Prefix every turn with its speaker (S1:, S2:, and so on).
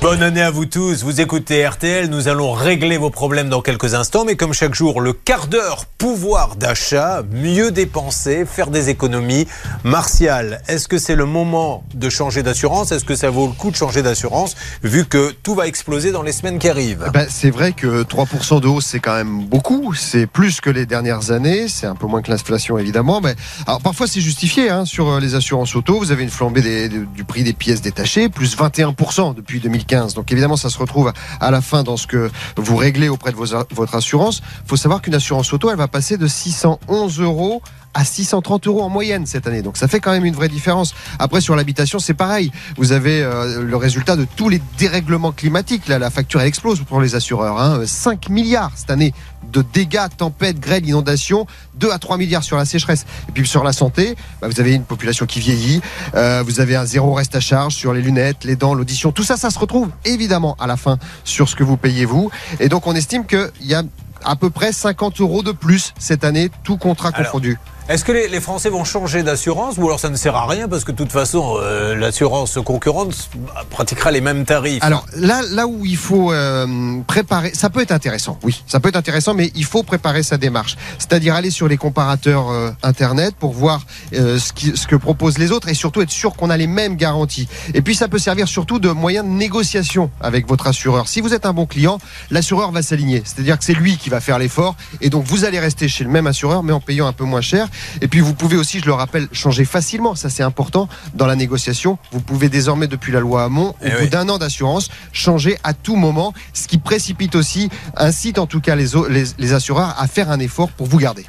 S1: Bonne année à vous tous. Vous écoutez RTL. Nous allons régler vos problèmes dans quelques instants. Mais comme chaque jour, le quart d'heure pouvoir d'achat, mieux dépenser, faire des économies. Martial, est-ce que c'est le moment de changer d'assurance? Est-ce que ça vaut le coup de changer d'assurance vu que tout va exploser dans les semaines qui arrivent?
S2: Ben, C'est vrai que 3% de hausse, c'est quand même beaucoup. C'est plus que les dernières années. C'est un peu moins que l'inflation, évidemment. Mais, alors, parfois, c'est justifié hein, sur euh, les assurances auto. Vous avez une flambée du prix des pièces détachées, plus 21% depuis 2015. Donc évidemment, ça se retrouve à la fin dans ce que vous réglez auprès de votre assurance. Il faut savoir qu'une assurance auto, elle va passer de 611 euros à 630 euros en moyenne cette année. Donc ça fait quand même une vraie différence. Après sur l'habitation, c'est pareil. Vous avez euh, le résultat de tous les dérèglements climatiques. Là, la facture elle explose pour les assureurs. Hein. 5 milliards cette année de dégâts, tempêtes, grêles, inondations, 2 à 3 milliards sur la sécheresse. Et puis sur la santé, bah, vous avez une population qui vieillit, euh, vous avez un zéro reste à charge sur les lunettes, les dents, l'audition, tout ça, ça se retrouve évidemment à la fin sur ce que vous payez vous. Et donc on estime qu'il y a à peu près 50 euros de plus cette année, tout contrat confondu.
S1: Est-ce que les, Français vont changer d'assurance ou alors ça ne sert à rien parce que de toute façon euh, l'assurance concurrente pratiquera les mêmes tarifs?
S2: Alors là, là où il faut euh, préparer, ça peut être intéressant, oui, ça peut être intéressant, mais il faut préparer sa démarche. C'est-à-dire aller sur les comparateurs euh, internet pour voir ce, qui, ce que proposent les autres et surtout être sûr qu'on a les mêmes garanties. Et puis ça peut servir surtout de moyen de négociation avec votre assureur. Si vous êtes un bon client, l'assureur va s'aligner. C'est-à-dire que c'est lui qui va faire l'effort et donc vous allez rester chez le même assureur mais en payant un peu moins cher. Et puis vous pouvez aussi, je le rappelle, changer facilement. Ça c'est important dans la négociation. Vous pouvez désormais depuis la loi Hamon, au eh bout d'un an d'assurance, changer à tout moment, ce qui précipite aussi, incite en tout cas les, les, les assureurs à faire un effort pour vous garder.